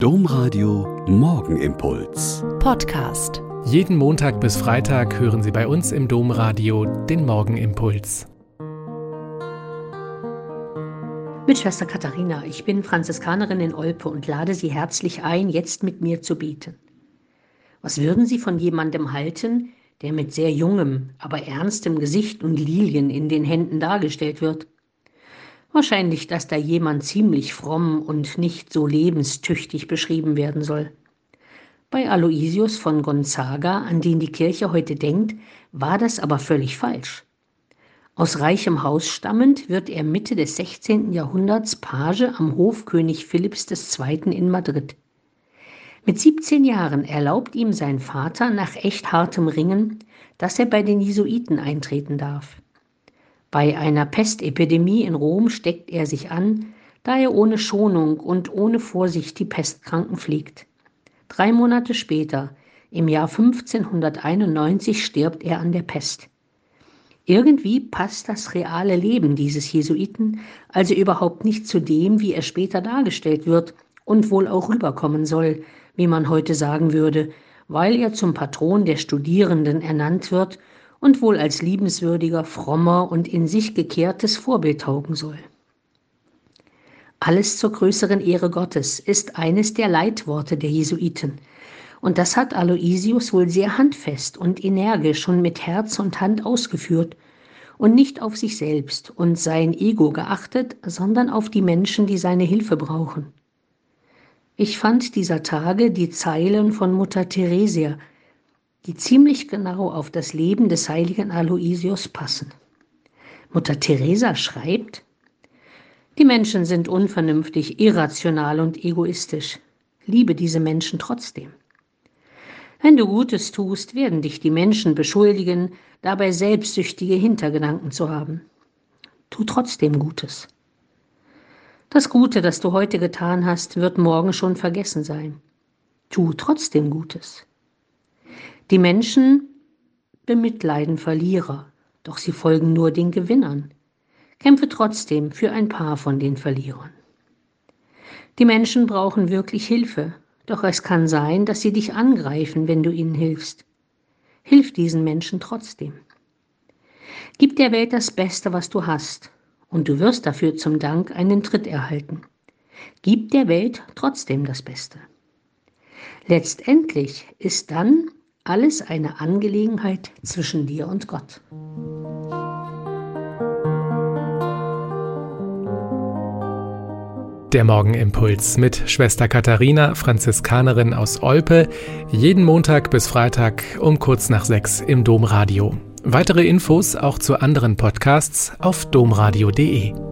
Domradio Morgenimpuls. Podcast. Jeden Montag bis Freitag hören Sie bei uns im Domradio den Morgenimpuls. Mit Schwester Katharina, ich bin Franziskanerin in Olpe und lade Sie herzlich ein, jetzt mit mir zu beten. Was würden Sie von jemandem halten, der mit sehr jungem, aber ernstem Gesicht und Lilien in den Händen dargestellt wird? Wahrscheinlich, dass da jemand ziemlich fromm und nicht so lebenstüchtig beschrieben werden soll. Bei Aloysius von Gonzaga, an den die Kirche heute denkt, war das aber völlig falsch. Aus reichem Haus stammend wird er Mitte des 16. Jahrhunderts Page am Hof König Philipps II. in Madrid. Mit 17 Jahren erlaubt ihm sein Vater nach echt hartem Ringen, dass er bei den Jesuiten eintreten darf. Bei einer Pestepidemie in Rom steckt er sich an, da er ohne Schonung und ohne Vorsicht die Pestkranken pflegt. Drei Monate später, im Jahr 1591, stirbt er an der Pest. Irgendwie passt das reale Leben dieses Jesuiten also überhaupt nicht zu dem, wie er später dargestellt wird und wohl auch rüberkommen soll, wie man heute sagen würde, weil er zum Patron der Studierenden ernannt wird und wohl als liebenswürdiger, frommer und in sich gekehrtes Vorbild taugen soll. Alles zur größeren Ehre Gottes ist eines der Leitworte der Jesuiten. Und das hat Aloysius wohl sehr handfest und energisch und mit Herz und Hand ausgeführt und nicht auf sich selbst und sein Ego geachtet, sondern auf die Menschen, die seine Hilfe brauchen. Ich fand dieser Tage die Zeilen von Mutter Theresia, die ziemlich genau auf das Leben des heiligen Aloysius passen. Mutter Teresa schreibt, die Menschen sind unvernünftig, irrational und egoistisch. Liebe diese Menschen trotzdem. Wenn du Gutes tust, werden dich die Menschen beschuldigen, dabei selbstsüchtige Hintergedanken zu haben. Tu trotzdem Gutes. Das Gute, das du heute getan hast, wird morgen schon vergessen sein. Tu trotzdem Gutes. Die Menschen bemitleiden Verlierer, doch sie folgen nur den Gewinnern. Kämpfe trotzdem für ein paar von den Verlierern. Die Menschen brauchen wirklich Hilfe, doch es kann sein, dass sie dich angreifen, wenn du ihnen hilfst. Hilf diesen Menschen trotzdem. Gib der Welt das Beste, was du hast, und du wirst dafür zum Dank einen Tritt erhalten. Gib der Welt trotzdem das Beste. Letztendlich ist dann alles eine Angelegenheit zwischen dir und Gott. Der Morgenimpuls mit Schwester Katharina, Franziskanerin aus Olpe, jeden Montag bis Freitag um kurz nach sechs im Domradio. Weitere Infos auch zu anderen Podcasts auf domradio.de.